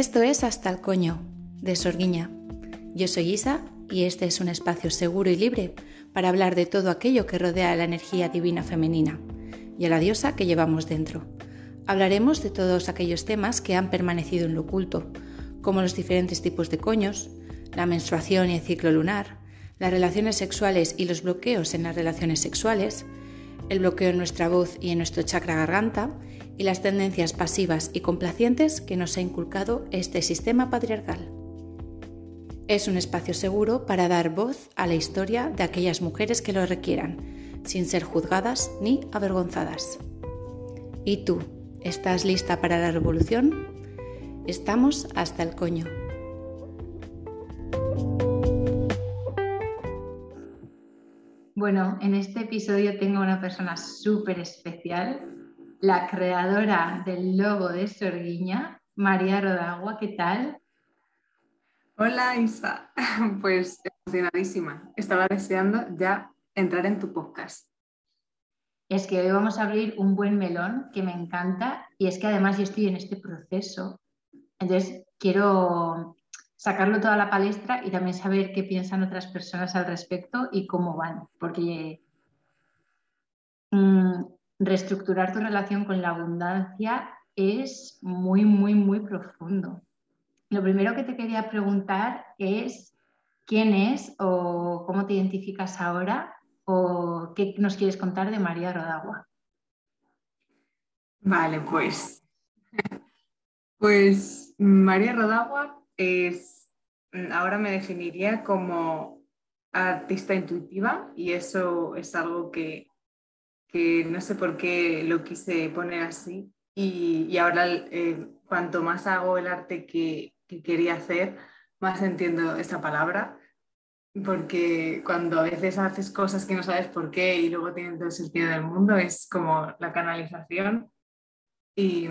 Esto es Hasta el Coño, de Sorguiña. Yo soy Isa y este es un espacio seguro y libre para hablar de todo aquello que rodea a la energía divina femenina y a la diosa que llevamos dentro. Hablaremos de todos aquellos temas que han permanecido en lo oculto, como los diferentes tipos de coños, la menstruación y el ciclo lunar, las relaciones sexuales y los bloqueos en las relaciones sexuales, el bloqueo en nuestra voz y en nuestro chakra garganta y las tendencias pasivas y complacientes que nos ha inculcado este sistema patriarcal. Es un espacio seguro para dar voz a la historia de aquellas mujeres que lo requieran, sin ser juzgadas ni avergonzadas. ¿Y tú? ¿Estás lista para la revolución? Estamos hasta el coño. Bueno, en este episodio tengo una persona súper especial, la creadora del logo de Sorguiña, María Rodagua. ¿Qué tal? Hola Isa, pues emocionadísima. Estaba deseando ya entrar en tu podcast. Es que hoy vamos a abrir un buen melón que me encanta y es que además yo estoy en este proceso. Entonces quiero sacarlo toda la palestra y también saber qué piensan otras personas al respecto y cómo van, porque mm, reestructurar tu relación con la abundancia es muy, muy, muy profundo. Lo primero que te quería preguntar es quién es o cómo te identificas ahora o qué nos quieres contar de María Rodagua. Vale, pues, pues María Rodagua es, ahora me definiría como artista intuitiva y eso es algo que, no sé por qué lo quise poner así. Y, ahora eh, cuanto más hago el arte que, quería hacer, más entiendo esta palabra. Porque cuando a veces haces cosas que no sabes por qué y luego tienen todo el sentido del mundo, es como la canalización. Y,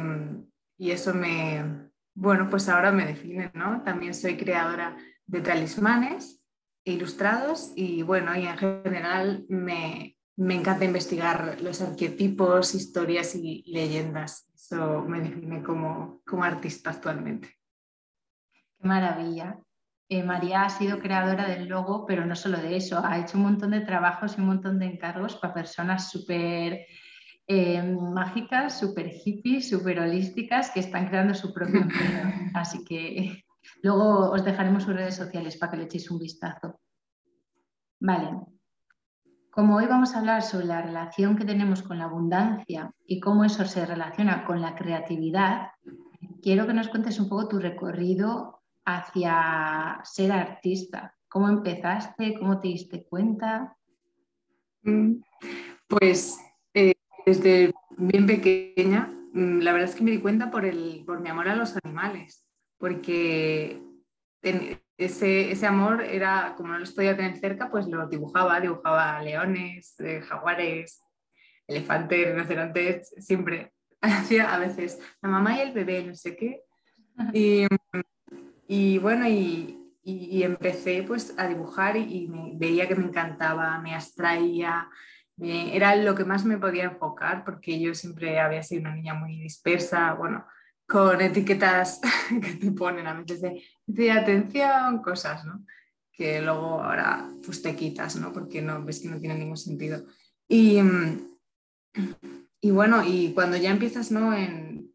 y eso me, bueno, pues ahora me define, ¿no? También soy creadora de talismanes ilustrados y bueno, y en general me, encanta investigar los arquetipos, historias y, leyendas. Eso me define como, como artista actualmente. Qué maravilla. Eh, María ha sido creadora del logo, pero no solo de eso, ha hecho un montón de trabajos y un montón de encargos para personas súper eh, mágicas, súper hippies, súper holísticas que están creando su propio empleo. Así que luego os dejaremos sus redes sociales para que le echéis un vistazo. Vale. Como hoy vamos a hablar sobre la relación que tenemos con la abundancia y cómo eso se relaciona con la creatividad, quiero que nos cuentes un poco tu recorrido hacia ser artista. ¿Cómo empezaste? ¿Cómo te diste cuenta? Mm, pues desde bien pequeña, mm, la verdad es que me di cuenta por, el, por mi amor a los animales, porque ese, ese, amor era, como no los podía tener cerca, pues lo dibujaba, dibujaba leones, eh, jaguares, elefantes, rinocerontes, siempre. Hacía a veces la mamá y el bebé, no sé qué. Y, y bueno, y, y, empecé pues a dibujar y, me, veía que me encantaba, me abstraía, era lo que más me podía enfocar porque yo siempre había sido una niña muy dispersa, bueno, con etiquetas que te ponen a veces de, atención, cosas, ¿no? Que luego ahora pues te quitas, ¿no? Porque no ves que no tiene ningún sentido. Y, y bueno, y cuando ya empiezas, ¿no?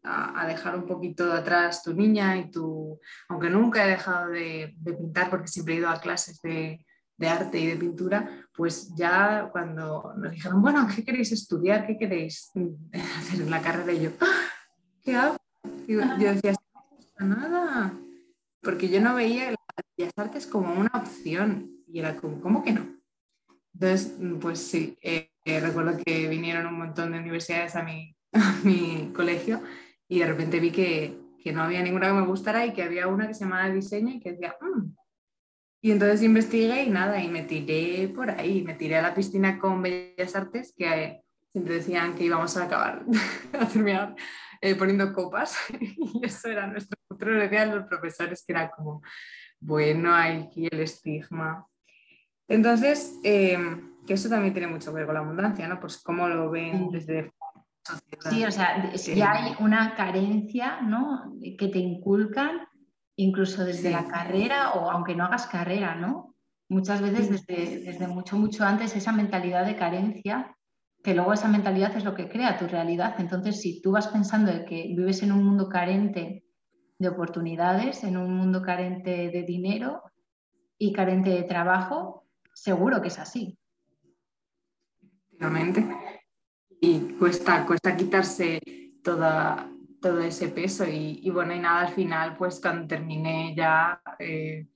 A, dejar un poquito atrás tu niña y tu, aunque nunca he dejado de, de pintar porque siempre he ido a clases de, de arte y de pintura, pues ya cuando nos dijeron, bueno, ¿qué queréis estudiar? ¿Qué queréis hacer en la carrera? Y yo, ¡Ah! ¿qué hago? Yo decía, no nada, porque yo no veía las artes como una opción y era como, ¿cómo que no? Entonces, pues sí, eh, eh, recuerdo que vinieron un montón de universidades a mi, mi colegio y de repente vi que, que, no había ninguna que me gustara y que había una que se llamaba diseño y que decía, mmm, y entonces investigué y nada, y me tiré por ahí, me tiré a la piscina con Bellas Artes, que siempre decían que íbamos a acabar, a terminar eh, poniendo copas, y eso era nuestro futuro, decían los profesores que era como, bueno, hay aquí el estigma. Entonces, em, que eso también tiene mucho que ver con la abundancia, ¿no? Pues cómo lo ven desde Sí, o sea, si hay una carencia, ¿no? Que te inculcan incluso desde la carrera o aunque no hagas carrera, ¿no? Muchas veces desde, desde mucho, mucho antes esa mentalidad de carencia, que luego esa mentalidad es lo que crea tu realidad. Entonces, si tú vas pensando de que vives en un mundo carente de oportunidades, en un mundo carente de dinero y carente de trabajo, seguro que es así. Efectivamente. Y cuesta, cuesta quitarse toda, todo ese peso. Y, bueno, y nada, al final, pues cuando terminé ya, eh,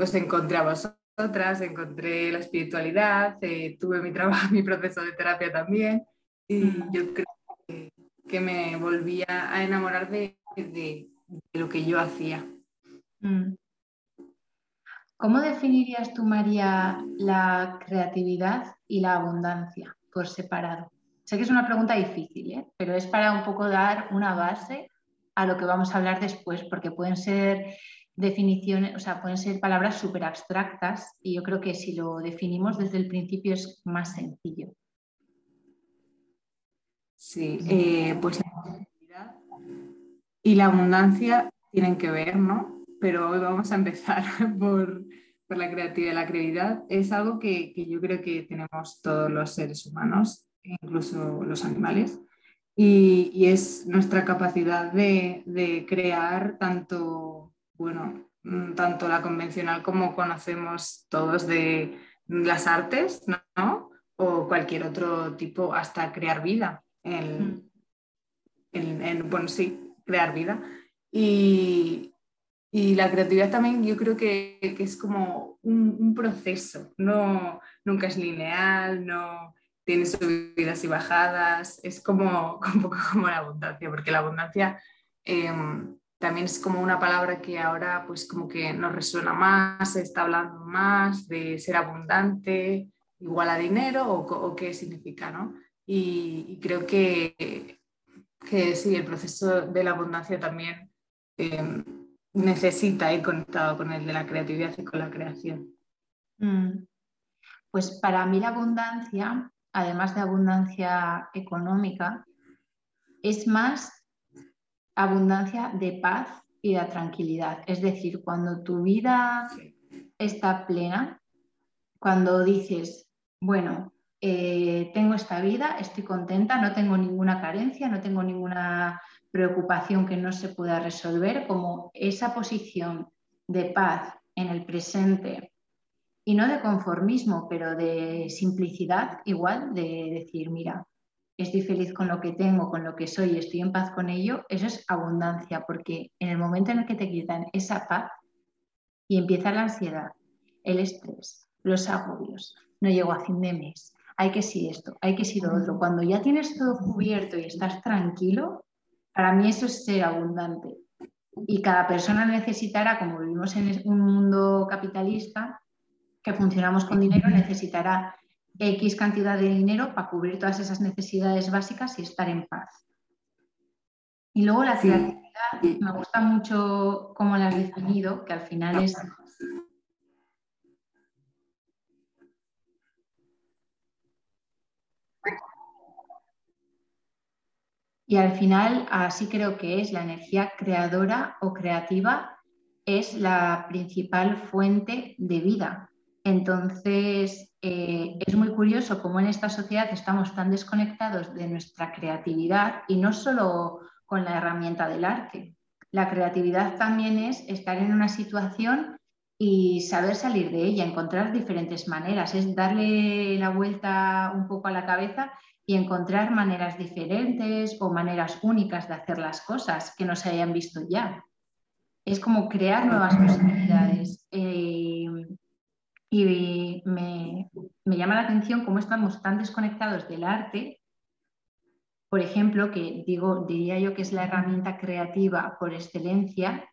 os encontré a vosotras, encontré la espiritualidad, eh, tuve mi trabajo, mi proceso de terapia también. Y yo creo que, me volví a enamorar de, de, lo que yo hacía. Mm. ¿Cómo definirías tú, María, la creatividad y la abundancia por separado? Sé que es una pregunta difícil, ¿eh? pero es para un poco dar una base a lo que vamos a hablar después, porque pueden ser definiciones, o sea, pueden ser palabras súper abstractas y yo creo que si lo definimos desde el principio es más sencillo. Sí, eh, pues la y la abundancia tienen que ver, ¿no? Pero hoy vamos a empezar por, la creatividad. La creatividad es algo que, que yo creo que tenemos todos los seres humanos incluso los animales, y, es nuestra capacidad de, crear tanto, bueno, mm, tanto la convencional como conocemos todos de las artes, ¿no? O cualquier otro tipo, hasta crear vida. En, mm. bueno, sí, crear vida. Y, la creatividad también yo creo que, es como un, un, proceso, no, nunca es lineal, no, tiene subidas y bajadas, es como un poco como la abundancia, porque la abundancia em, también es como una palabra que ahora pues como que nos resuena más, se está hablando más de ser abundante, igual a dinero o, qué significa, ¿no? Y, creo que, que, sí, el proceso de la abundancia también em, necesita ir conectado con el de la creatividad y con la creación. Mm. Pues para mí la abundancia además de abundancia económica, es más abundancia de paz y de tranquilidad. Es decir, cuando tu vida está plena, cuando dices, bueno, eh, tengo esta vida, estoy contenta, no tengo ninguna carencia, no tengo ninguna preocupación que no se pueda resolver, como esa posición de paz en el presente y no de conformismo, pero de simplicidad igual, de decir, mira, estoy feliz con lo que tengo, con lo que soy, estoy en paz con ello, eso es abundancia, porque en el momento en el que te quitan esa paz y empieza la ansiedad, el estrés, los agobios, no llego a fin de mes, hay que si esto, hay que si lo otro, cuando ya tienes todo cubierto y estás tranquilo, para mí eso es ser abundante. Y cada persona necesitará, como vivimos en un mundo capitalista, que funcionamos con dinero necesitará X cantidad de dinero para cubrir todas esas necesidades básicas y estar en paz. Y luego la creatividad, me gusta mucho cómo la has definido, que al final es... Y al final, así creo que es, la energía creadora o creativa es la principal fuente de vida. Entonces, eh, es muy curioso cómo en esta sociedad estamos tan desconectados de nuestra creatividad y no solo con la herramienta del arte. La creatividad también es estar en una situación y saber salir de ella, encontrar diferentes maneras, es darle la vuelta un poco a la cabeza y encontrar maneras diferentes o maneras únicas de hacer las cosas que no se hayan visto ya. Es como crear nuevas posibilidades. Eh, y me, llama la atención cómo estamos tan desconectados del arte, por ejemplo, que digo, diría yo que es la herramienta creativa por excelencia,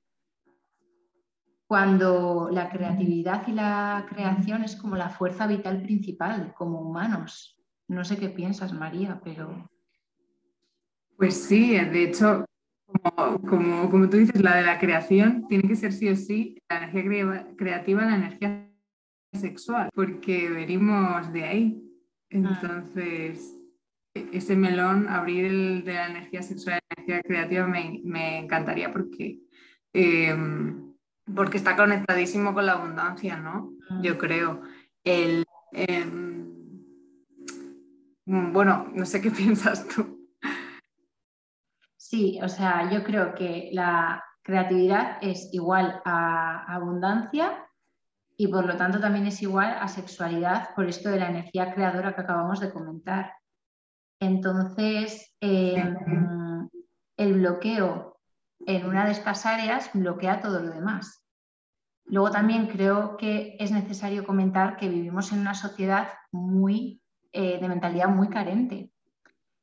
cuando la creatividad y la creación es como la fuerza vital principal como humanos. No sé qué piensas, María, pero... Pues sí, de hecho, como, como, como tú dices, la de la creación tiene que ser sí o sí la energía creativa, la energía sexual, porque venimos de ahí. Ah. Entonces, e-, ese melón, abrir el de la energía sexual y la energía creativa me, encantaría porque em, porque está conectadísimo con la abundancia, ¿no? Mm. Yo creo. El, em, bueno, no sé qué piensas tú. Sí, o sea, yo creo que la creatividad es igual a abundancia y por lo tanto también es igual a sexualidad por esto de la energía creadora que acabamos de comentar. Entonces, em, el bloqueo en una de estas áreas bloquea todo lo demás. Luego también creo que es necesario comentar que vivimos en una sociedad muy eh, de mentalidad muy carente.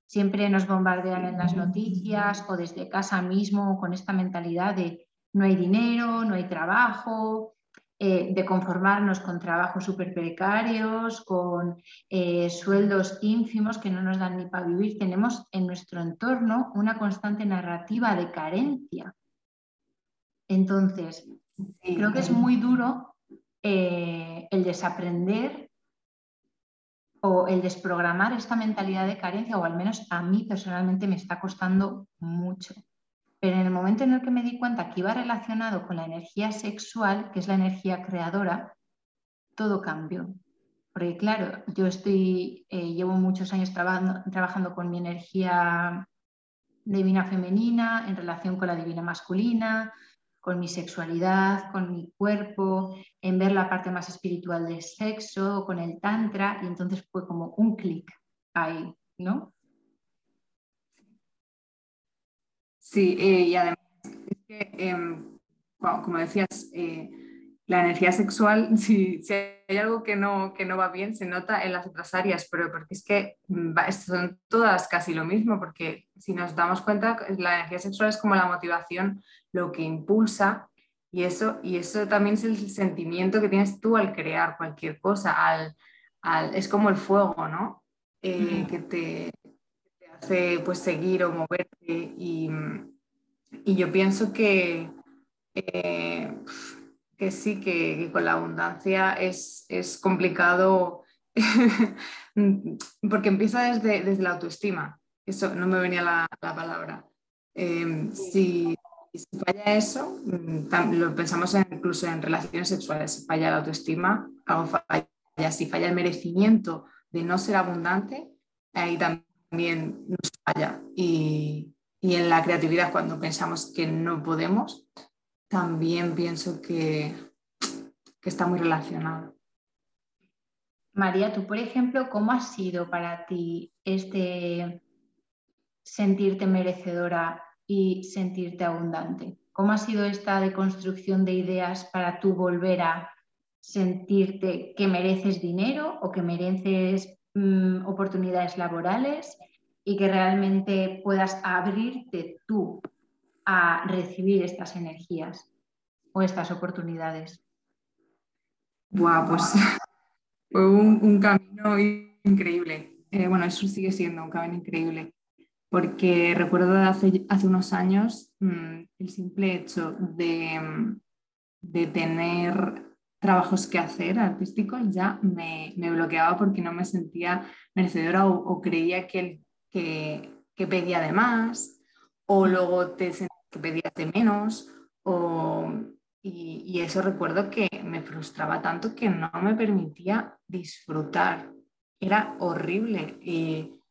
Siempre nos bombardean en las noticias o desde casa mismo con esta mentalidad de no hay dinero, no hay trabajo, eh, de conformarnos con trabajos súper precarios, con eh, sueldos ínfimos que no nos dan ni para vivir. Tenemos en nuestro entorno una constante narrativa de carencia. Entonces, creo que es muy duro eh, el desaprender o el desprogramar esta mentalidad de carencia, o al menos a mí personalmente me está costando mucho. Pero en el momento en el que me di cuenta que iba relacionado con la energía sexual, que es la energía creadora, todo cambió. Porque claro, yo estoy, eh, llevo muchos años trabajando, trabajando con mi energía divina femenina en relación con la divina masculina, con mi sexualidad, con mi cuerpo, en ver la parte más espiritual del sexo, con el tantra, y entonces fue como un clic ahí, ¿no? Sí, eh, y además es que, em, como decías, eh, la energía sexual, si, hay algo que no, que no va bien, se nota en las otras áreas, pero porque es que mm, son todas casi lo mismo, porque si nos damos cuenta, la energía sexual es como la motivación, lo que impulsa, y eso, y eso también es el sentimiento que tienes tú al crear cualquier cosa, al, es como el fuego, ¿no? Eh, que te, hace pues seguir o moverte y, yo pienso que, eh, que sí, que, con la abundancia es, complicado porque empieza desde, desde, la autoestima. Eso no me venía la, palabra. Em, si, falla eso, lo pensamos incluso en relaciones sexuales, si falla la autoestima, algo. Si falla el merecimiento de no ser abundante, ahí también también nos falla. Y, en la creatividad, cuando pensamos que no podemos, también pienso que, que está muy relacionado. María, tú, por ejemplo, ¿cómo ha sido para ti este sentirte merecedora y sentirte abundante? ¿Cómo ha sido esta deconstrucción de ideas para tú volver a sentirte que mereces dinero o que mereces Mm, oportunidades laborales y que realmente puedas abrirte tú a recibir estas energías o estas oportunidades. Buah, pues fue un, camino increíble. Eh, bueno, eso sigue siendo un camino increíble, porque recuerdo hace, hace unos años mm, el simple hecho de, mm, de tener trabajos que hacer artísticos ya me, bloqueaba porque no me sentía merecedora o, creía que, que, que, pedía de más o luego te que pedías de menos o, y, eso recuerdo que me frustraba tanto que no me permitía disfrutar. Era horrible. Y,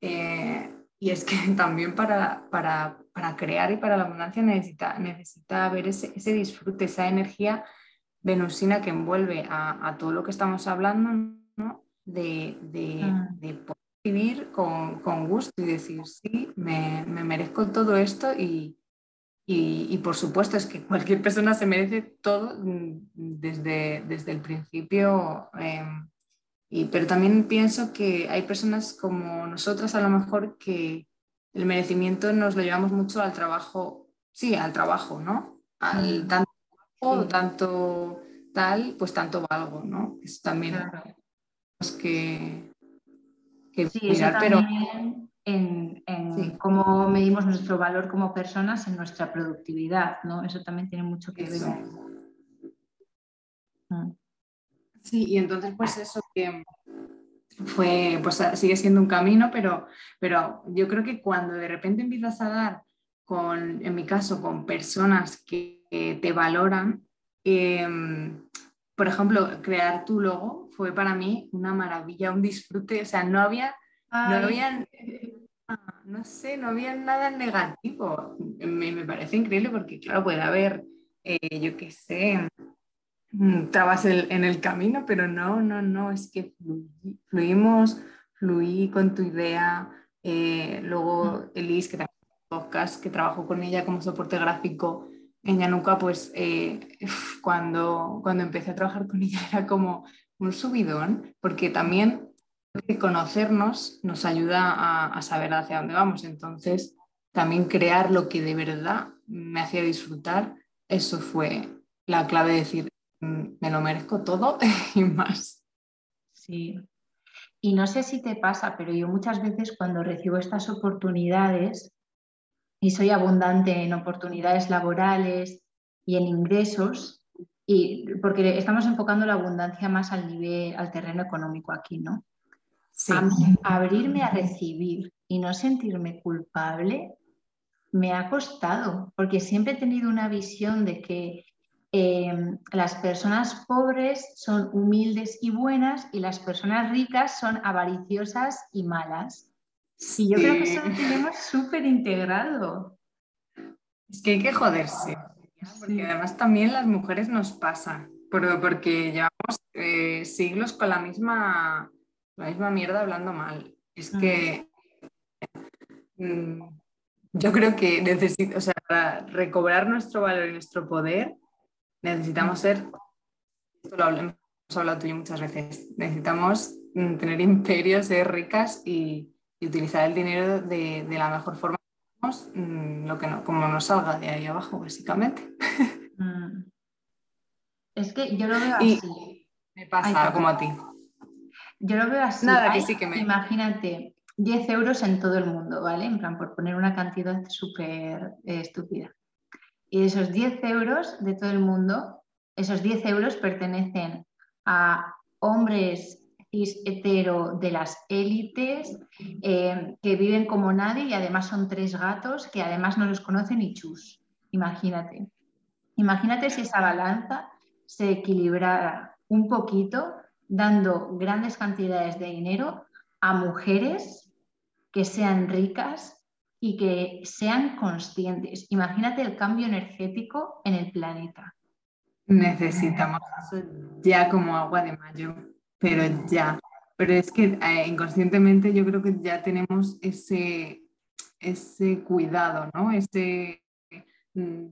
eh, y es que también para, para, para, crear y para la abundancia necesita, necesita ver ese, ese disfrute, esa energía venusina que envuelve a, todo lo que estamos hablando, ¿no? de, poder vivir con, gusto y decir, sí, me, merezco todo esto y, por supuesto es que cualquier persona se merece todo mm, desde, desde el principio. Em, y, pero también pienso que hay personas como nosotras a lo mejor que el merecimiento nos lo llevamos mucho al trabajo, sí, al trabajo, ¿no? Al, mm. tanto tanto tal, pues tanto valgo, ¿no? Es también que, que sí, mirar, pero en, cómo medimos nuestro valor como personas en nuestra productividad, ¿no? Eso también tiene mucho que ver. Mm. Sí, y entonces pues eso que fue, pues sigue siendo un camino, pero, pero yo creo que cuando de repente empiezas a dar con, en mi caso, con personas que te valoran, Em, por ejemplo, crear tu logo fue para mí una maravilla, un disfrute. O sea, no había, no había, no sé, no había nada negativo. Me, me parece increíble porque, claro, puede haber, eh, yo qué sé, mm, trabas en el camino, pero no, no, no, es que fluimos, fluí con tu idea. Eh, luego Elise, que también podcast, que trabajo con ella como soporte gráfico, en Yanuka, pues eh, cuando, cuando empecé a trabajar con ella era como un subidón, porque también conocernos nos ayuda a, saber hacia dónde vamos. Entonces, también crear lo que de verdad me hacía disfrutar, eso fue la clave de decir, mm, me lo merezco todo y más. Sí. Y no sé si te pasa, pero yo muchas veces cuando recibo estas oportunidades, y soy abundante en oportunidades laborales y en ingresos, y porque estamos enfocando la abundancia más al nivel, al terreno económico aquí, ¿no? abrirme a recibir y no sentirme culpable me ha costado, porque siempre he tenido una visión de que em, las personas pobres son humildes y buenas y las personas ricas son avariciosas y malas. Y yo creo que eso lo tenemos súper integrado. Es que hay que joderse, porque además también las mujeres nos pasa, porque llevamos eh, siglos con la misma, la misma mierda hablando mal. Es que mm, yo creo que necesito, o sea, para recobrar nuestro valor y nuestro poder, necesitamos ser, esto lo hemos hablado tú y muchas veces, necesitamos mm, tener imperios, ser ricas y utilizar el dinero de, la mejor forma, mm, lo que no, como nos salga de ahí abajo, básicamente. Mm. Es que yo lo veo así. Me pasa como a ti. Yo lo veo así. Nada, que sí que me... Imagínate, 10 euros en todo el mundo, ¿vale? En plan, por poner una cantidad súper eh, estúpida. Y esos 10 euros de todo el mundo, esos 10 euros pertenecen a hombres hetero de las élites, eh, que viven como nadie y además son tres gatos que además no los conocen ni chus. Imagínate. Imagínate si esa balanza se equilibrara un poquito dando grandes cantidades de dinero a mujeres que sean ricas y que sean conscientes. Imagínate el cambio energético en el planeta. Necesitamos eso ya como agua de mayo pero ya. Pero es que eh, inconscientemente yo creo que ya tenemos ese, ese cuidado, ¿no? Ese, mm,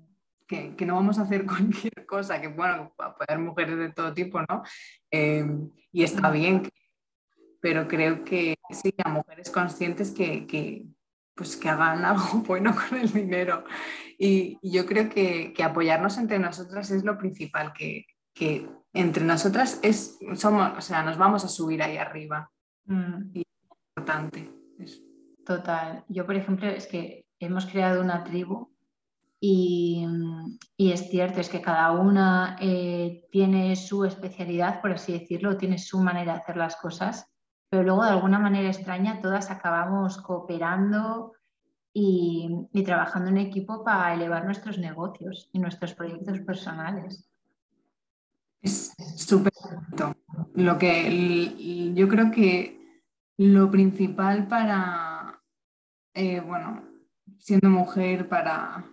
que, que, no vamos a hacer cualquier cosa, que bueno, puede haber mujeres de todo tipo, ¿no? Em, y está bien, pero creo que sí, a mujeres conscientes que, que, pues que hagan algo bueno con el dinero. Y, yo creo que, que, apoyarnos entre nosotras es lo principal, que, que entre nosotras es, somos, o sea, nos vamos a subir ahí arriba. Mm. Y es importante. Total. Yo, por ejemplo, es que hemos creado una tribu y, y es cierto, es que cada una eh, tiene su especialidad, por así decirlo, tiene su manera de hacer las cosas, pero luego de alguna manera extraña todas acabamos cooperando y, y trabajando en equipo para elevar nuestros negocios y nuestros proyectos personales. Es súper Lo que yo creo que lo principal para, eh, bueno, siendo mujer, para,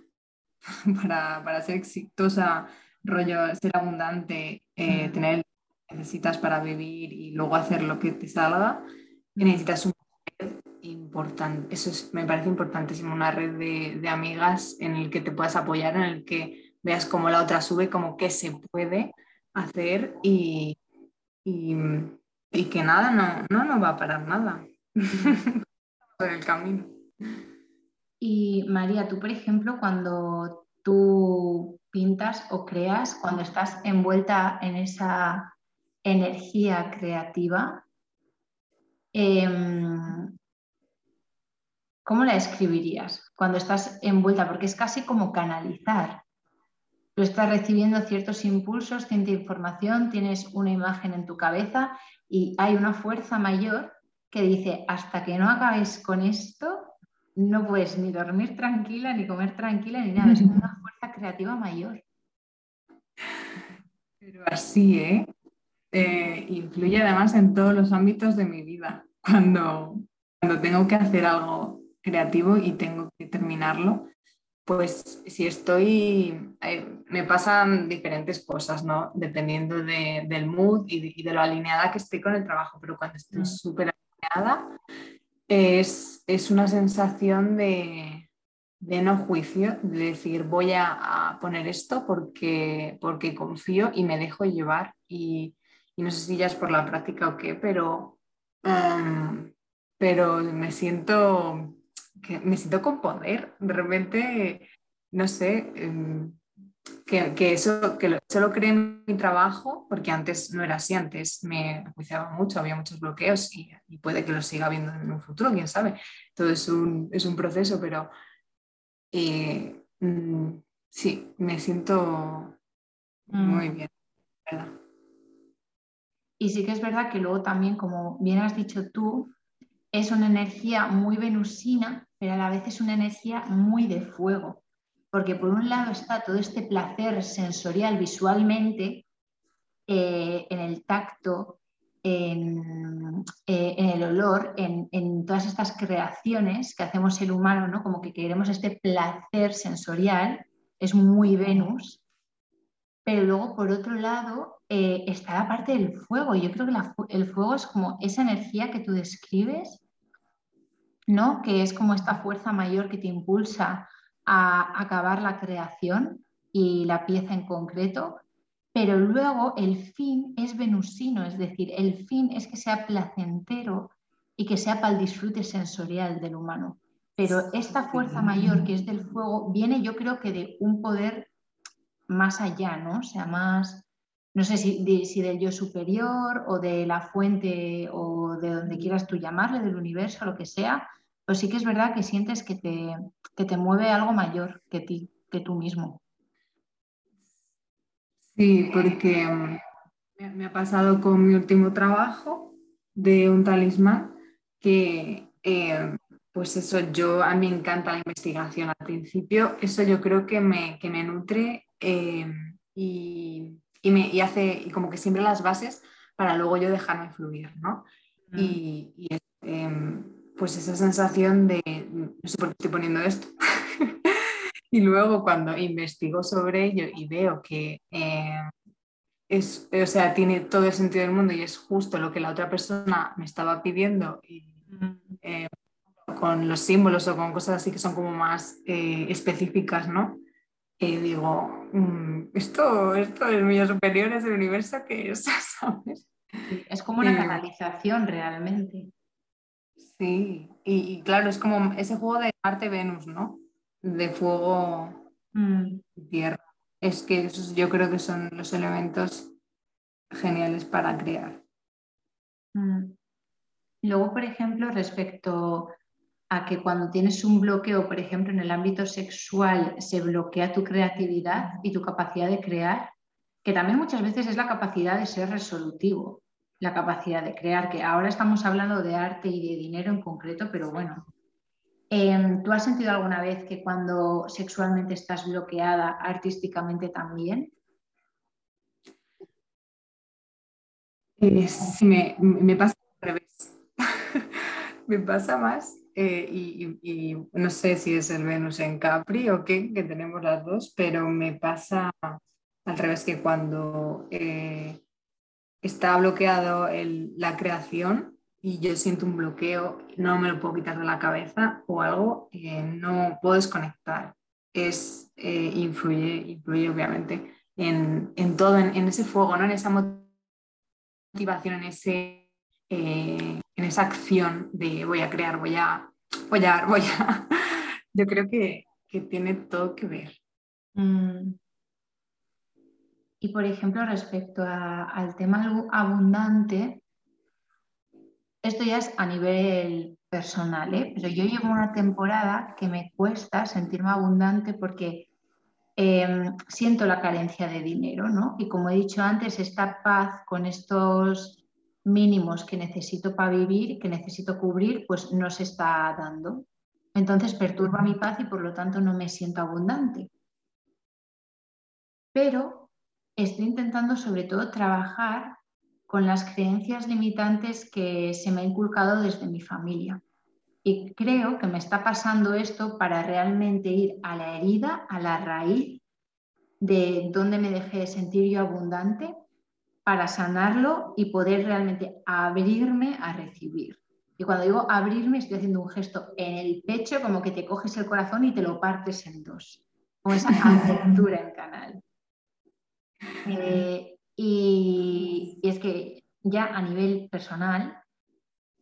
para, ser exitosa, rollo, ser abundante, eh, tener lo que necesitas para vivir y luego hacer lo que te salga, necesitas un importante. Eso me parece importantísimo, una red de, de amigas en el que te puedas apoyar, en el que veas cómo la otra sube, como que se puede hacer y, que nada, no, no va a parar nada por el camino. Y María, tú, por ejemplo, cuando tú pintas o creas, cuando estás envuelta en esa energía creativa, em, ¿cómo la escribirías cuando estás envuelta? Porque es casi como canalizar. Tú estás recibiendo ciertos impulsos, cierta información, tienes una imagen en tu cabeza y hay una fuerza mayor que dice, hasta que no acabes con esto, no puedes ni dormir tranquila, ni comer tranquila, ni nada. Es una fuerza creativa mayor. Pero así, ¿eh? ¿eh? Influye además en todos los ámbitos de mi vida. Cuando, cuando tengo que hacer algo creativo y tengo que terminarlo, pues si estoy, eh, me pasan diferentes cosas, ¿no? Dependiendo del mood y de, lo alineada que estoy con el trabajo, pero cuando estoy mm. súper alineada es, una sensación de, no juicio, de decir voy a, poner esto porque, porque confío y me dejo llevar y, no sé si ya es por la práctica o qué, pero, um, pero me siento que me siento con poder. De repente, no sé, em, que, eso, que lo, solo creo en mi trabajo, porque antes no era así, antes me juiciaba mucho, había muchos bloqueos y, puede que lo siga habiendo en un futuro, quién sabe. Todo es un, es un proceso, pero eh, mm, sí, me siento muy mm. bien. Y sí que es verdad que luego también, como bien has dicho tú, es una energía muy venusina, pero a la vez es una energía muy de fuego, porque por un lado está todo este placer sensorial visualmente, eh, en el tacto, en, eh, el olor, en, todas estas creaciones que hacemos el humano, ¿no? como que queremos este placer sensorial, es muy Venus, pero luego por otro lado eh, está la parte del fuego. Yo creo que el fuego es como esa energía que tú describes ¿no? que es como esta fuerza mayor que te impulsa a acabar la creación y la pieza en concreto, pero luego el fin es venusino, es decir, el fin es que sea placentero y que sea para el disfrute sensorial del humano. Pero esta fuerza mayor que es del fuego viene yo creo que de un poder más allá, ¿no? Sea, más, no sé si, si del yo superior o de la fuente o de donde quieras tú llamarle, del universo, lo que sea, pero sí que es verdad que sientes que te, te mueve algo mayor que ti, que tú mismo. Sí, porque mm, me ha pasado con mi último trabajo de un talismán que, eh, pues eso, yo a mí me encanta la investigación al principio, eso yo creo que me, me nutre eh, y, me, hace y como que siempre las bases para luego yo dejarme fluir, ¿no? Mm. Y, em, pues esa sensación de, no sé por qué estoy poniendo esto. y luego cuando investigo sobre ello y veo que eh, es, o sea, tiene todo el sentido del mundo y es justo lo que la otra persona me estaba pidiendo eh, con los símbolos o con cosas así que son como más eh, específicas, ¿no? Y digo, mm, esto, esto es mi superior, es el universo que es, ¿sabes? Es como una canalización realmente. Sí, y, claro, es como ese juego de Marte-Venus, ¿no? De fuego mm. y tierra. Es que esos yo creo que son los elementos geniales para crear. Mm. Luego, por ejemplo, respecto a que cuando tienes un bloqueo, por ejemplo, en el ámbito sexual, se bloquea tu creatividad y tu capacidad de crear, que también muchas veces es la capacidad de ser resolutivo la capacidad de crear, que ahora estamos hablando de arte y de dinero en concreto, pero bueno. Em, ¿Tú has sentido alguna vez que cuando sexualmente estás bloqueada, artísticamente también? Eh, me, pasa al revés. me pasa más eh, y, no sé si es el Venus en Capri o qué, que tenemos las dos, pero me pasa al revés que cuando eh, está bloqueado la creación y yo siento un bloqueo, no me lo puedo quitar de la cabeza o algo, no puedo desconectar. Es, eh, influye, influye obviamente en, todo, en, ese fuego, ¿no? en esa motivación, en, ese, eh, en esa acción de voy a crear, voy a, voy a, voy a. Yo creo que, tiene todo que ver. Mm. Y por ejemplo, respecto al tema abundante, esto ya es a nivel personal, ¿eh? pero yo llevo una temporada que me cuesta sentirme abundante porque em, siento la carencia de dinero, ¿no? Y como he dicho antes, esta paz con estos mínimos que necesito para vivir, que necesito cubrir, pues no se está dando. Entonces perturba mi paz y por lo tanto no me siento abundante. Pero estoy intentando sobre todo trabajar con las creencias limitantes que se me ha inculcado desde mi familia. Y creo que me está pasando esto para realmente ir a la herida, a la raíz de dónde me dejé de sentir yo abundante, para sanarlo y poder realmente abrirme a recibir. Y cuando digo abrirme, estoy haciendo un gesto en el pecho, como que te coges el corazón y te lo partes en dos, como esa apertura en canal. Eh, y, es que ya a nivel personal,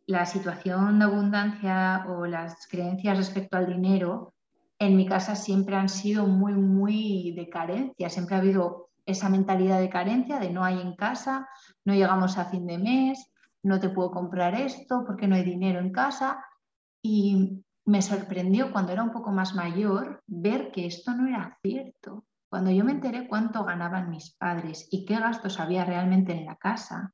la situación de abundancia o las creencias respecto al dinero en mi casa siempre han sido muy, muy de carencia. Siempre ha habido esa mentalidad de carencia, de no hay en casa, no llegamos a fin de mes, no te puedo comprar esto porque no hay dinero en casa. Y me sorprendió cuando era un poco más mayor ver que esto no era cierto. Cuando yo me enteré cuánto ganaban mis padres y qué gastos había realmente en la casa,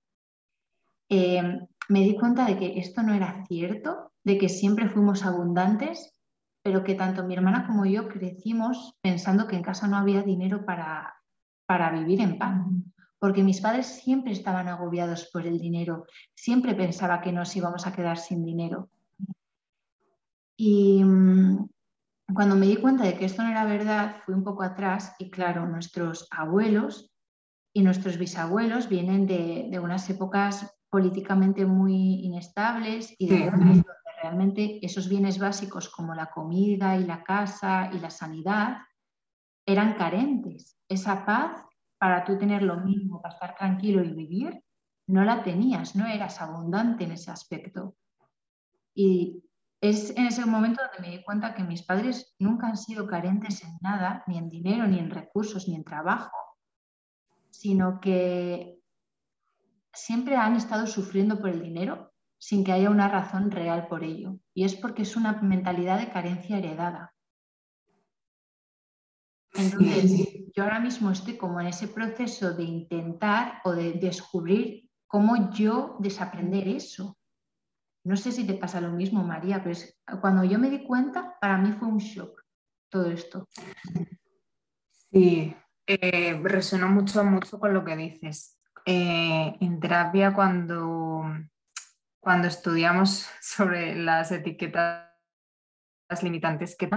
eh, me di cuenta de que esto no era cierto, de que siempre fuimos abundantes, pero que tanto mi hermana como yo crecimos pensando que en casa no había dinero para, para vivir en paz, porque mis padres siempre estaban agobiados por el dinero, siempre pensaba que nos íbamos a quedar sin dinero. Y mm, cuando me di cuenta de que esto no era verdad, fui un poco atrás y claro, nuestros abuelos y nuestros bisabuelos vienen de, unas épocas políticamente muy inestables y de donde realmente esos bienes básicos como la comida y la casa y la sanidad eran carentes. Esa paz para tú tener lo mismo, para estar tranquilo y vivir, no la tenías, no eras abundante en ese aspecto. Y es en ese momento donde me di cuenta que mis padres nunca han sido carentes en nada, ni en dinero, ni en recursos, ni en trabajo, sino que siempre han estado sufriendo por el dinero sin que haya una razón real por ello. Y es porque es una mentalidad de carencia heredada. Entonces, yo ahora mismo estoy como en ese proceso de intentar o de descubrir cómo yo desaprender eso. No sé si te pasa lo mismo, María, pero cuando yo me di cuenta, para mí fue un shock todo esto. Sí, eh, resuena mucho, mucho con lo que dices. Eh, en terapia, cuando, cuando estudiamos sobre las etiquetas limitantes que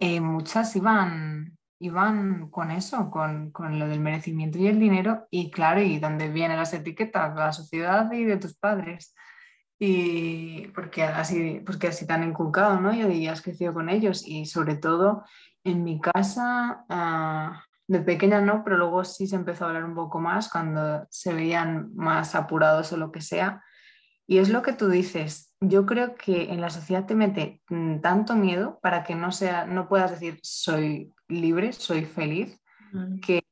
eh, muchas iban, iban con eso, con, con, lo del merecimiento y el dinero, y claro, ¿y dónde vienen las etiquetas? De la sociedad y de tus padres y porque así, porque así te han inculcado, ¿no? Y has crecido con ellos y sobre todo en mi casa, ah, de pequeña no, pero luego sí se empezó a hablar un poco más cuando se veían más apurados o lo que sea. Y es lo que tú dices, yo creo que en la sociedad te mete mm, tanto miedo para que no, sea, no puedas decir soy libre, soy feliz, que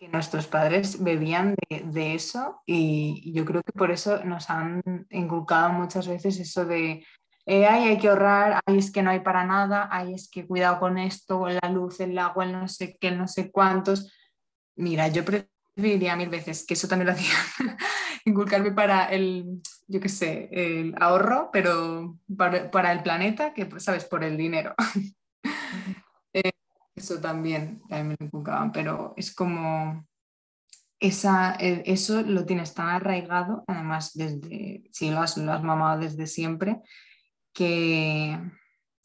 que nuestros padres bebían de, eso y yo creo que por eso nos han inculcado muchas veces eso de, eh, ay, hay que ahorrar, ay, es que no hay para nada, ay, es que cuidado con esto, la luz, el agua, el no sé qué, no sé cuántos. Mira, yo preferiría mil veces que eso también lo hacía, inculcarme para el, yo qué sé, el ahorro, pero para, el planeta, que, sabes, por el dinero. Eso también, también me inculcaban, pero es como esa, e, eso lo tienes tan arraigado, además desde, si lo has, lo has mamado desde siempre, que,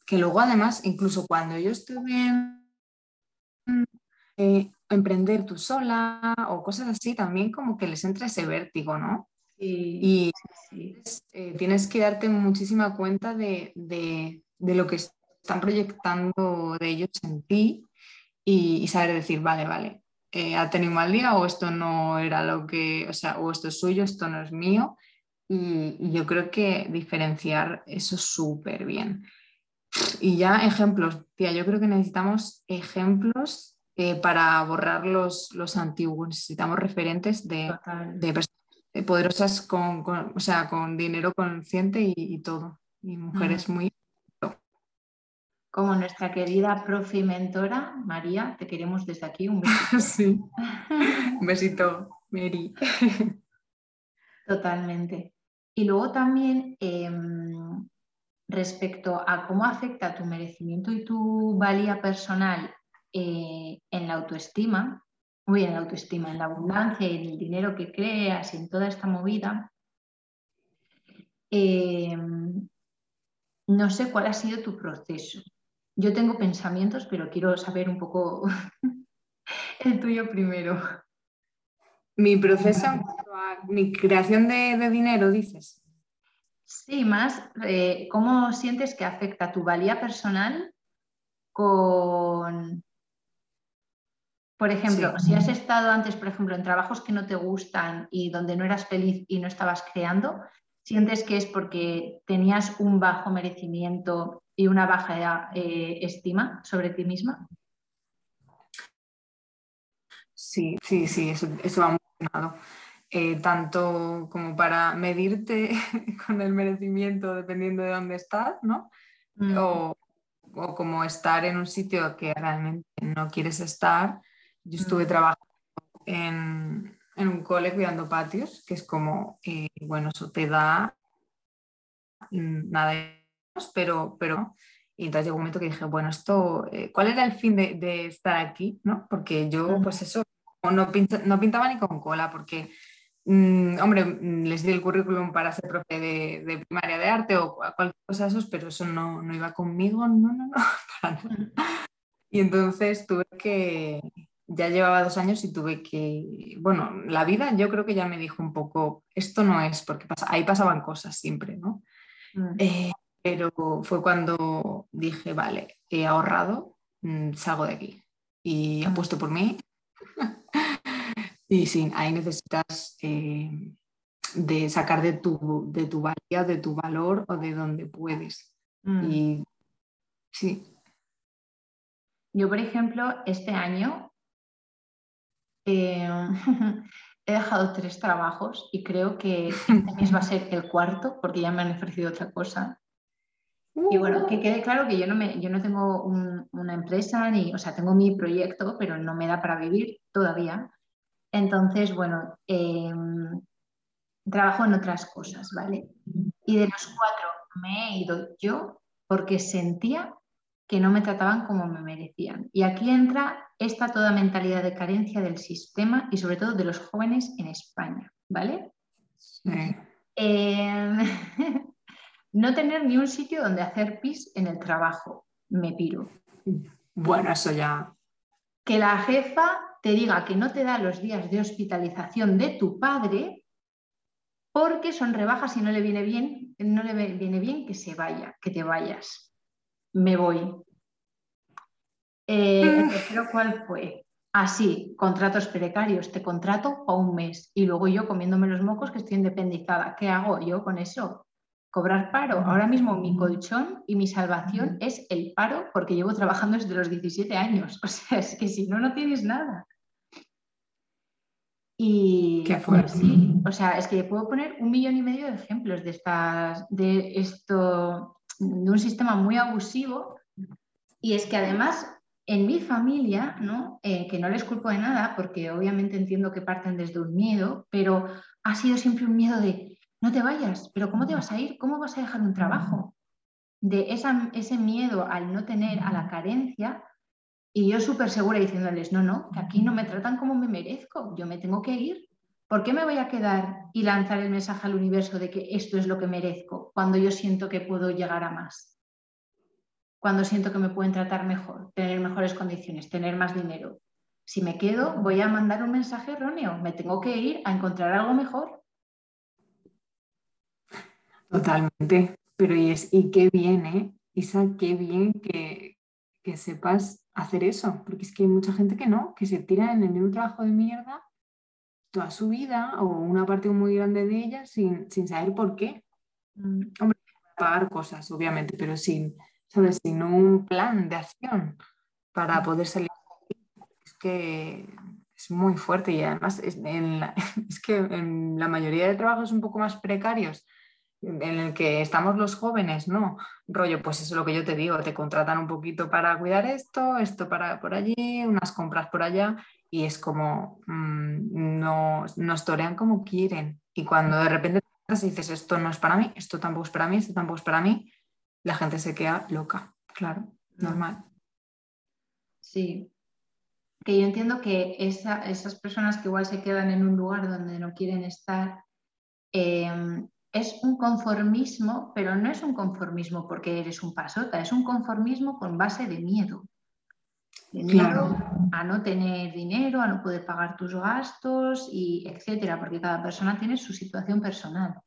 que luego además, incluso cuando yo estuve en eh, emprender tú sola o cosas así, también como que les entra ese vértigo, ¿no? y eh, tienes que darte muchísima cuenta de, de, de lo que están proyectando de ellos en ti y, saber decir, vale, vale, eh, ha tenido un mal día o esto no era lo que, o sea, o esto es suyo, esto no es mío. Y, yo creo que diferenciar eso súper bien. Y ya ejemplos, tía, yo creo que necesitamos ejemplos eh, para borrar los, los, antiguos, necesitamos referentes de, de, poderosas con, o sea, con dinero consciente y, y todo, y mujeres muy como nuestra querida profe y mentora, María, te queremos desde aquí. Un besito. Sí. Un besito, Mary. Totalmente. Y luego también em, respecto a cómo afecta tu merecimiento y tu valía personal eh, en la autoestima, muy en la autoestima, en la abundancia y en el dinero que creas y en toda esta movida, eh, no sé cuál ha sido tu proceso. Yo tengo pensamientos, pero quiero saber un poco el tuyo primero. Mi proceso mi creación de, dinero, dices. Sí, más, eh, ¿cómo sientes que afecta tu valía personal con, por ejemplo, si has estado antes, por ejemplo, en trabajos que no te gustan y donde no eras feliz y no estabas creando, ¿sientes que es porque tenías un bajo merecimiento y una baja eh, estima sobre ti misma? Sí, sí, sí, eso, eso va muy eh, tanto como para medirte con el merecimiento dependiendo de dónde estás, ¿no? Mm. O, como estar en un sitio que realmente no quieres estar. Yo estuve mm. trabajando en, un cole cuidando patios, que es como, eh, bueno, eso te da nada más, pero, pero y entonces llegó un momento que dije, bueno, esto, eh, ¿cuál era el fin de, estar aquí? ¿no? Porque yo, pues eso, no, no pintaba ni con cola, porque Mm, hombre, mm, les di el currículum para ser profe de, primaria de arte o cualquier cosa de esos, pero eso no, iba conmigo, no, no, no, Y entonces tuve que, ya llevaba dos años y tuve que, bueno, la vida yo creo que ya me dijo un poco, esto no es, porque ahí pasaban cosas siempre, ¿no? Mm. Eh, pero fue cuando dije, vale, he ahorrado, salgo de aquí y apuesto por mí y sí, ahí necesitas eh, de sacar de tu, de tu valía, de tu valor o de donde puedes. Mm. Y sí. Yo, por ejemplo, este año eh, he dejado tres trabajos y creo que este mes va a ser el cuarto porque ya me han ofrecido otra cosa. Y bueno, que quede claro que yo no, me, yo no tengo una empresa, ni, o sea, tengo mi proyecto, pero no me da para vivir todavía. Entonces, bueno, em, trabajo en otras cosas, ¿vale? Y de los cuatro me he ido yo porque sentía que no me trataban como me merecían. Y aquí entra esta toda mentalidad de carencia del sistema y sobre todo de los jóvenes en España, ¿vale? Em, no tener ni un sitio donde hacer pis en el trabajo, me piro. Bueno, eso ya. Que la jefa te diga que no te da los días de hospitalización de tu padre porque son rebajas y no le viene bien, no le viene bien que se vaya, que te vayas. Me voy. Eh, el tercero, ¿cuál fue? Así, ah, contratos precarios, te contrato a un mes y luego yo comiéndome los mocos que estoy independizada. ¿Qué hago yo con eso? Cobrar paro. Ahora mismo mi colchón y mi salvación es el paro porque llevo trabajando desde los 17 años. O sea, es que si no, no tienes nada. Y Qué pues sí, o sea, es que puedo poner un millón y medio de ejemplos de estas, de esto, de un sistema muy abusivo. Y es que además en mi familia, ¿no? Eh, que no les culpo de nada, porque obviamente entiendo que parten desde un miedo, pero ha sido siempre un miedo de no te vayas, pero ¿cómo te vas a ir? ¿Cómo vas a dejar un trabajo? De esa, ese miedo al no tener, a la carencia, y yo súper segura diciéndoles, no, no, que aquí no me tratan como me merezco, yo me tengo que ir. ¿Por qué me voy a quedar y lanzar el mensaje al universo de que esto es lo que merezco cuando yo siento que puedo llegar a más? Cuando siento que me pueden tratar mejor, tener mejores condiciones, tener más dinero. Si me quedo, voy a mandar un mensaje erróneo. Me tengo que ir a encontrar algo mejor. Totalmente. Pero y, es, y qué bien, ¿eh? Isa, qué bien que, que sepas hacer eso, porque es que hay mucha gente que no, que se tira en el mismo trabajo de mierda toda su vida o una parte muy grande de ella sin, saber por qué. Mm. Hombre, pagar cosas, obviamente, pero sin, ¿sabes? sin un plan de acción para mm. poder salir. Es que es muy fuerte y además es, es que en la mayoría de trabajos un poco más precarios en el que estamos los jóvenes, ¿no? Rollo, pues eso es lo que yo te digo, te contratan un poquito para cuidar esto, esto para por allí, unas compras por allá, y es como, mm, no, nos torean como quieren. Y cuando de repente dices, esto no es para mí, esto tampoco es para mí, esto tampoco es para mí, la gente se queda loca, claro, normal. Sí. que yo entiendo que esas personas que igual se quedan en un lugar donde no quieren estar, em, es un conformismo, pero no es un conformismo porque eres un pasota, es un conformismo con base de miedo. De miedo a no tener dinero, a no poder pagar tus gastos y etcétera, porque cada persona tiene su situación personal.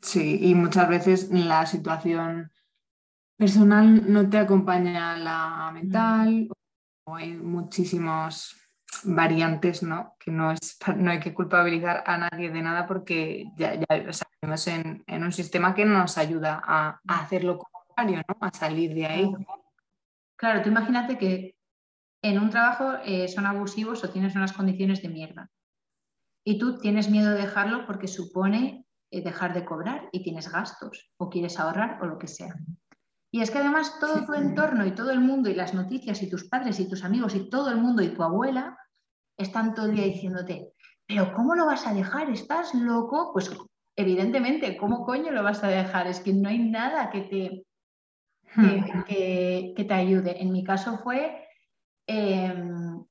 Sí, y muchas veces la situación personal no te acompaña la mental, o hay muchísimas variantes, ¿no? Que no, es, no hay que culpabilizar a nadie de nada porque ya, ya vivimos en, un sistema que nos ayuda a, hacer lo contrario, ¿no? A salir de ahí. Claro, tú imagínate que en un trabajo eh, son abusivos o tienes unas condiciones de mierda. Y tú tienes miedo de dejarlo porque supone eh, dejar de cobrar y tienes gastos o quieres ahorrar o lo que sea. Y es que además todo tu entorno y todo el mundo y las noticias y tus padres y tus amigos y todo el mundo y tu abuela están todo el día diciéndote, pero ¿cómo lo vas a dejar? ¿Estás loco? Pues evidentemente, ¿cómo coño lo vas a dejar? Es que no hay nada que te, que, hmm. te ayude. En mi caso fue em,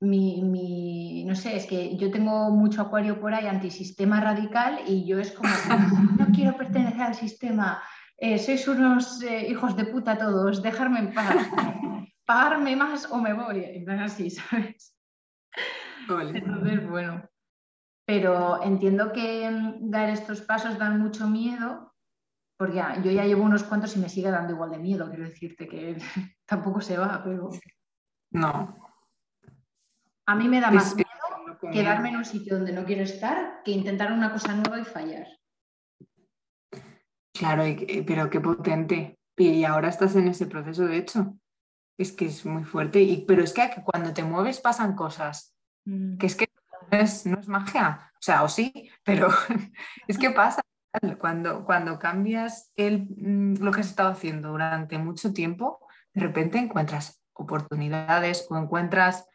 mi, no sé, es que yo tengo mucho acuario por ahí antisistema radical y yo es como, no quiero pertenecer al sistema, eh, sois unos eh, hijos de puta todos, dejarme en paz, pagarme más o me voy, y así, ¿sabes? Entonces, bueno, pero entiendo que mm, dar estos pasos dan mucho miedo, porque yo ya llevo unos cuantos y me sigue dando igual de miedo, quiero decirte que tampoco se va, pero... No, a mí me da más miedo quedarme en un sitio donde no quiero estar que intentar una cosa nueva y fallar. Claro, pero qué potente. Y ahora estás en ese proceso, de hecho. Es que es muy fuerte. Y, pero es que cuando te mueves pasan cosas. Mm. Que es que no es, magia. O sea, o sí, pero es que pasa. Cuando, cuando cambias el, mm, lo que has estado haciendo durante mucho tiempo, de repente encuentras oportunidades o encuentras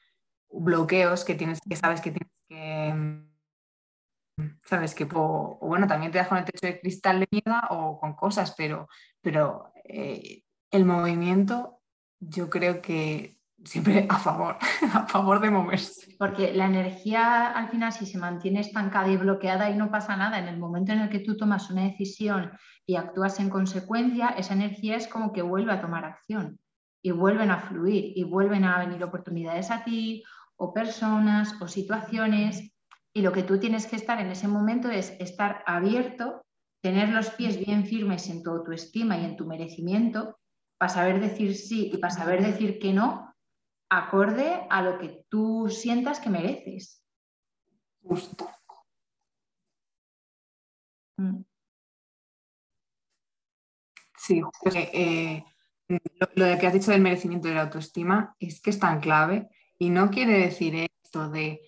bloqueos que tienes que sabes que tienes que mm, sabes que o, bueno también te das con el techo de cristal de mierda o con cosas pero pero eh, el movimiento yo creo que siempre a favor a favor de moverse. Porque la energía al final si se mantiene estancada y bloqueada y no pasa nada en el momento en el que tú tomas una decisión y actúas en consecuencia esa energía es como que vuelve a tomar acción y vuelven a fluir y vuelven a venir oportunidades a ti o personas o situaciones. Y lo que tú tienes que estar en ese momento es estar abierto, tener los pies bien firmes en tu autoestima y en tu merecimiento para saber decir sí y para saber decir que no, acorde a lo que tú sientas que mereces. Justo. Mm. Sí, eh, lo, lo, que has dicho del merecimiento y de la autoestima es que es tan clave y no quiere decir esto de,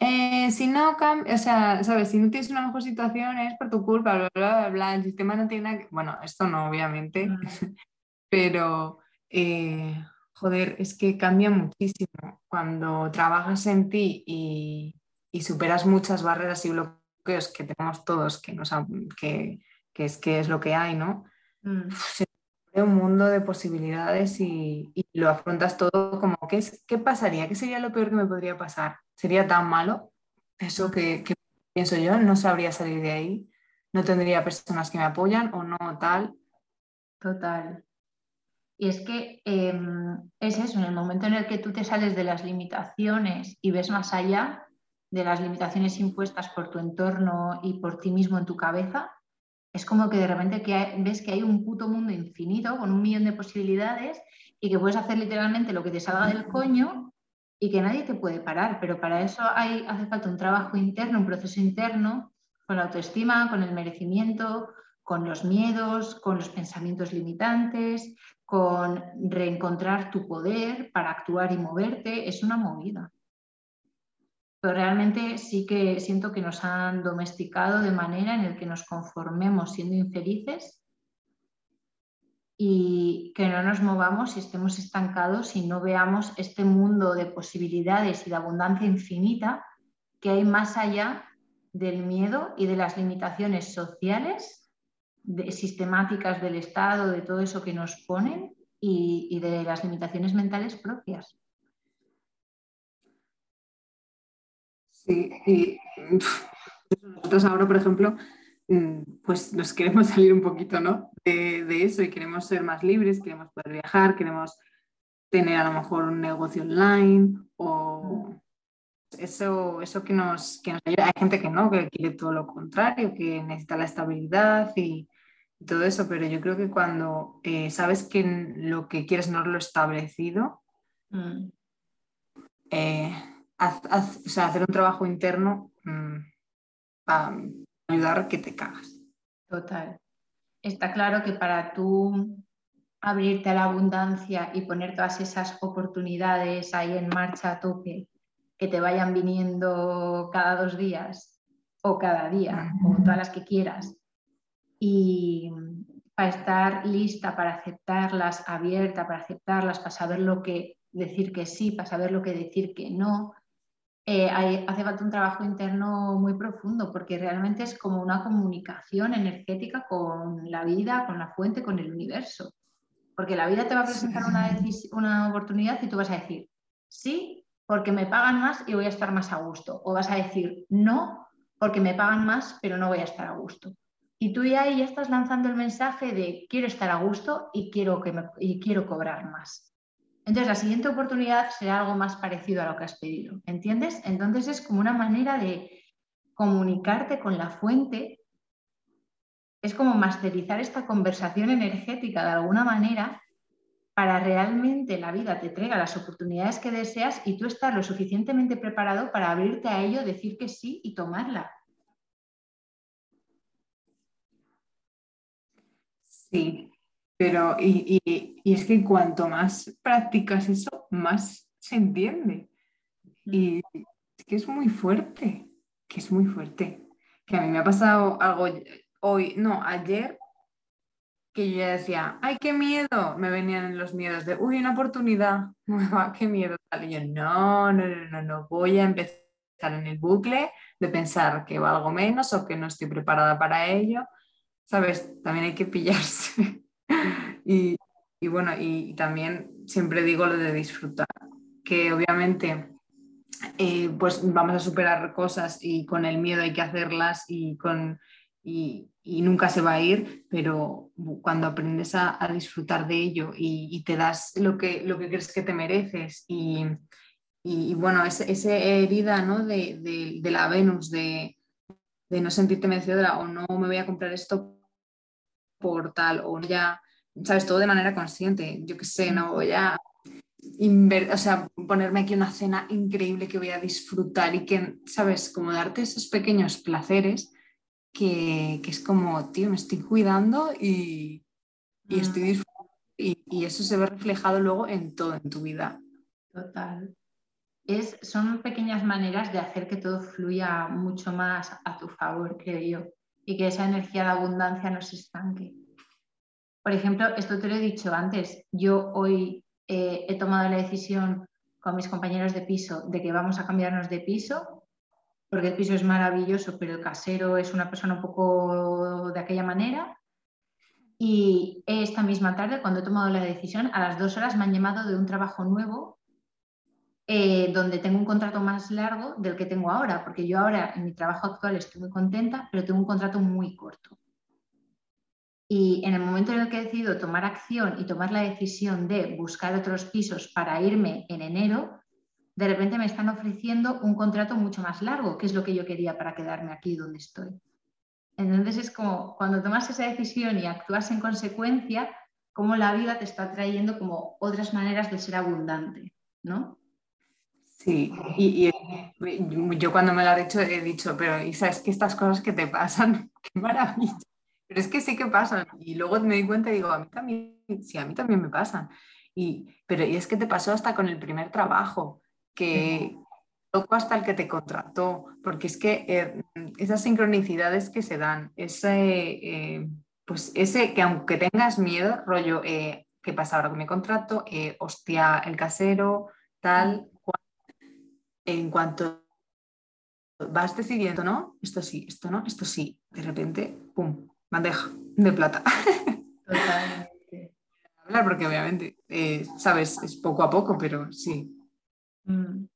eh, si no o sea, ¿sabes? Si no tienes una mejor situación es por tu culpa, bla, bla, bla, el sistema no tiene nada que... Bueno, esto no, obviamente, mm. Pero, eh, joder, es que cambia muchísimo cuando trabajas en ti y, superas muchas barreras y bloqueos que tenemos todos, que, nos, que, que, es, que es lo que hay, ¿no? Mm un mundo de posibilidades y, lo afrontas todo como, ¿qué, es, ¿qué pasaría? ¿Qué sería lo peor que me podría pasar? ¿Sería tan malo? Eso que, pienso yo, no sabría salir de ahí, no tendría personas que me apoyan o no tal. Total. Y es que em, es eso, en el momento en el que tú te sales de las limitaciones y ves más allá de las limitaciones impuestas por tu entorno y por ti mismo en tu cabeza, es como que de repente que ves que hay un puto mundo infinito con un millón de posibilidades y que puedes hacer literalmente lo que te salga del coño y que nadie te puede parar. Pero para eso hay, hace falta un trabajo interno, un proceso interno con la autoestima, con el merecimiento, con los miedos, con los pensamientos limitantes, con reencontrar tu poder para actuar y moverte. Es una movida pero realmente sí que siento que nos han domesticado de manera en la que nos conformemos siendo infelices y que no nos movamos y estemos estancados y no veamos este mundo de posibilidades y de abundancia infinita que hay más allá del miedo y de las limitaciones sociales, sistemáticas del Estado, de todo eso que nos ponen y de las limitaciones mentales propias. Sí, y nosotros ahora, por ejemplo, mm, pues nos queremos salir un poquito ¿no? de, eso y queremos ser más libres, queremos poder viajar, queremos tener a lo mejor un negocio online o eso, eso que, nos, que nos ayuda. Hay gente que no, que quiere todo lo contrario, que necesita la estabilidad y, todo eso, pero yo creo que cuando eh, sabes que lo que quieres no es lo establecido, mm. eh, hacer un trabajo interno mm, para ayudar a que te cagas. Total. Está claro que para tú abrirte a la abundancia y poner todas esas oportunidades ahí en marcha a tope, que te vayan viniendo cada dos días o cada día o todas las que quieras, y para estar lista para aceptarlas, abierta para aceptarlas, para saber lo que decir que sí, para saber lo que decir que no, eh, hace falta un trabajo interno muy profundo porque realmente es como una comunicación energética con la vida, con la fuente, con el universo. Porque la vida te va a presentar una, una oportunidad y tú vas a decir, sí, porque me pagan más y voy a estar más a gusto. O vas a decir, no, porque me pagan más, pero no voy a estar a gusto. Y tú ya ahí ya estás lanzando el mensaje de quiero estar a gusto y quiero, que y quiero cobrar más. Entonces, la siguiente oportunidad será algo más parecido a lo que has pedido, ¿entiendes? Entonces es como una manera de comunicarte con la fuente, es como masterizar esta conversación energética de alguna manera para realmente la vida te traiga las oportunidades que deseas y tú estar lo suficientemente preparado para abrirte a ello, decir que sí y tomarla. Sí, pero, y, es que cuanto más practicas eso, más se entiende. Y es que es muy fuerte, que es muy fuerte. Que a mí me ha pasado algo hoy, no, ayer, que yo ya decía, ¡ay, qué miedo! Me venían los miedos de, uy, una oportunidad nueva, qué miedo. Y yo, no, no, no, no, no, voy a empezar en el bucle de pensar que valgo menos o que no estoy preparada para ello. ¿Sabes? También hay que pillarse. y, bueno, y, también siempre digo lo de disfrutar, que obviamente eh, pues vamos a superar cosas y con el miedo hay que hacerlas y, con, y, nunca se va a ir, pero cuando aprendes a, disfrutar de ello y, te das lo que, lo que crees que te mereces y, bueno, esa herida ¿no? de, de, la Venus, de, de no sentirte merecedora o no me voy a comprar esto por tal o ya, sabes, todo de manera consciente. Yo qué sé, no voy a o sea, ponerme aquí una cena increíble que voy a disfrutar y que, sabes, como darte esos pequeños placeres que, es como, tío, me estoy cuidando y, y estoy disfrutando. Y, eso se ve reflejado luego en todo en tu vida. Total. Es, son pequeñas maneras de hacer que todo fluya mucho más a tu favor, creo yo y que esa energía de abundancia no se estanque. Por ejemplo, esto te lo he dicho antes, yo hoy eh, he tomado la decisión con mis compañeros de piso de que vamos a cambiarnos de piso, porque el piso es maravilloso, pero el casero es una persona un poco de aquella manera. Y esta misma tarde, cuando he tomado la decisión, a las dos horas me han llamado de un trabajo nuevo eh, donde tengo un contrato más largo del que tengo ahora, porque yo ahora en mi trabajo actual estoy muy contenta, pero tengo un contrato muy corto. Y en el momento en el que he decidido tomar acción y tomar la decisión de buscar otros pisos para irme en enero, de repente me están ofreciendo un contrato mucho más largo, que es lo que yo quería para quedarme aquí donde estoy. Entonces es como cuando tomas esa decisión y actúas en consecuencia, como la vida te está trayendo como otras maneras de ser abundante, ¿no? Sí, y, yo cuando me lo ha dicho he dicho, pero Isa, es que estas cosas que te pasan, qué maravilla. Pero es que sí que pasan. Y luego me di cuenta y digo, a mí también, sí, a mí también me pasan. Y, pero y es que te pasó hasta con el primer trabajo, que tocó hasta el que te contrató, porque es que eh, esas sincronicidades que se dan, ese, eh, pues ese que aunque tengas miedo, rollo, eh, ¿qué pasa ahora con mi contrato? hostia, el casero, tal, en cuanto vas decidiendo, ¿no? Esto sí, esto no, esto sí, de repente, ¡pum! Bandeja de plata. Totalmente. Hablar porque obviamente, eh, sabes, es poco a poco, pero sí. Mm.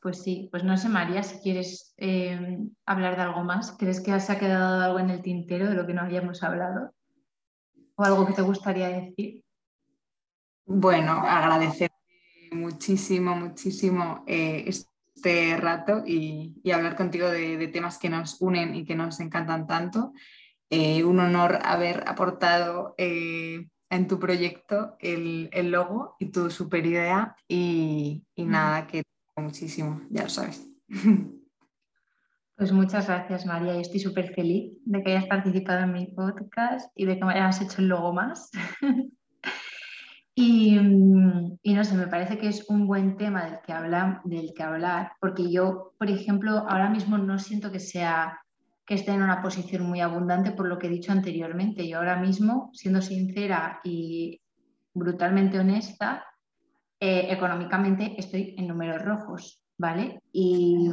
Pues sí, pues no sé, María, si quieres eh, hablar de algo más. ¿Crees que se ha quedado algo en el tintero de lo que no habíamos hablado? ¿O algo que te gustaría decir? Bueno, agradecer muchísimo, muchísimo eh, este rato y, hablar contigo de, temas que nos unen y que nos encantan tanto. Eh, un honor haber aportado en tu proyecto el, logo y tu super idea y, nada, que muchísimo, ya lo sabes. Pues muchas gracias María, yo estoy súper feliz de que hayas participado en mi podcast y de que me hayas hecho el logo más. y, no sé, me parece que es un buen tema del que, habla, del que hablar, porque yo, por ejemplo, ahora mismo no siento que sea que esté en una posición muy abundante por lo que he dicho anteriormente. Yo ahora mismo, siendo sincera y brutalmente honesta, eh, económicamente estoy en números rojos, ¿vale? Y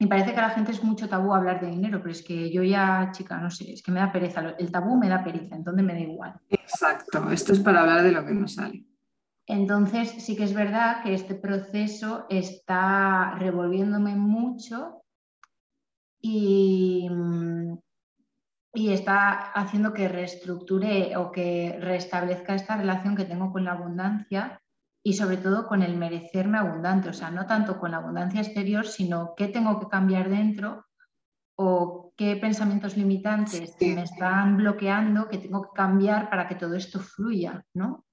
me parece que a la gente es mucho tabú hablar de dinero, pero es que yo ya, chica, no sé, es que me da pereza. El tabú me da pereza, entonces me da igual. Exacto, esto es para hablar de lo que no sale. Entonces, sí que es verdad que este proceso está revolviéndome mucho y, y está haciendo que reestructure o que restablezca esta relación que tengo con la abundancia y sobre todo con el merecerme abundante, o sea, no tanto con la abundancia exterior, sino qué tengo que cambiar dentro o qué pensamientos limitantes me están bloqueando que tengo que cambiar para que todo esto fluya, ¿no?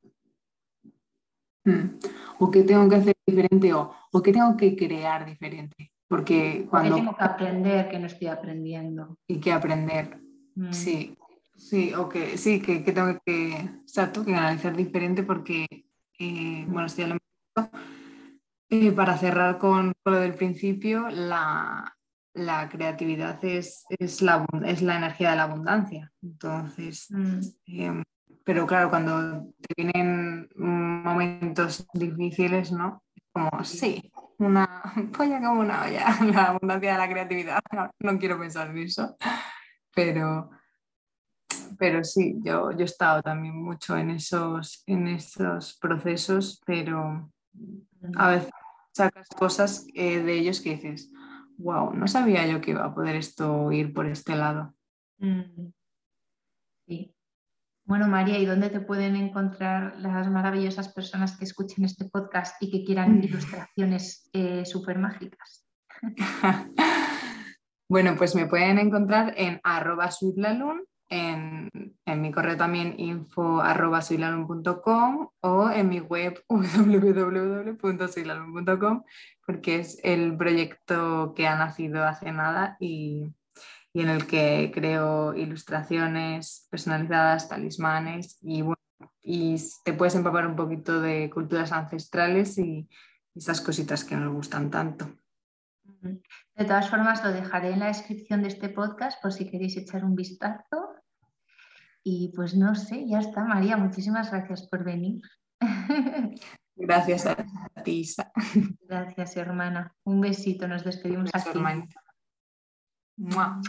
Hmm. O qué tengo que hacer diferente o, o qué tengo que crear diferente. Porque cuando... tengo que aprender que no estoy aprendiendo. Y que aprender, mm. sí. Sí, o que sí, que, tengo que, exacto, que analizar diferente porque, eh, bueno, estoy hablando eh, para cerrar con, lo del principio, la, creatividad es, es, la, es, la, energía de la abundancia. Entonces, mm. em, pero claro, cuando te vienen momentos difíciles, ¿no? Como, sí, una polla como una olla, la abundancia de la creatividad. No, quiero pensar en eso, pero, pero sí, yo, yo he estado también mucho en esos, en esos procesos, pero a veces sacas cosas eh, de ellos que dices, wow, no sabía yo que iba a poder esto ir por este lado. Mm. Sí, bueno, María, ¿y dónde te pueden encontrar las maravillosas personas que escuchen este podcast y que quieran ilustraciones eh, súper mágicas? bueno, pues me pueden encontrar en arroba en, mi correo también info arroba o en mi web www.suilalun.com porque es el proyecto que ha nacido hace nada y y en el que creo ilustraciones personalizadas, talismanes y, bueno, y te puedes empapar un poquito de culturas ancestrales y esas cositas que nos gustan tanto. De todas formas, lo dejaré en la descripción de este podcast por si queréis echar un vistazo. Y pues no sé, ya está, María, muchísimas gracias por venir. Gracias a ti, Isa. Gracias, hermana. Un besito, nos despedimos aquí. Mua.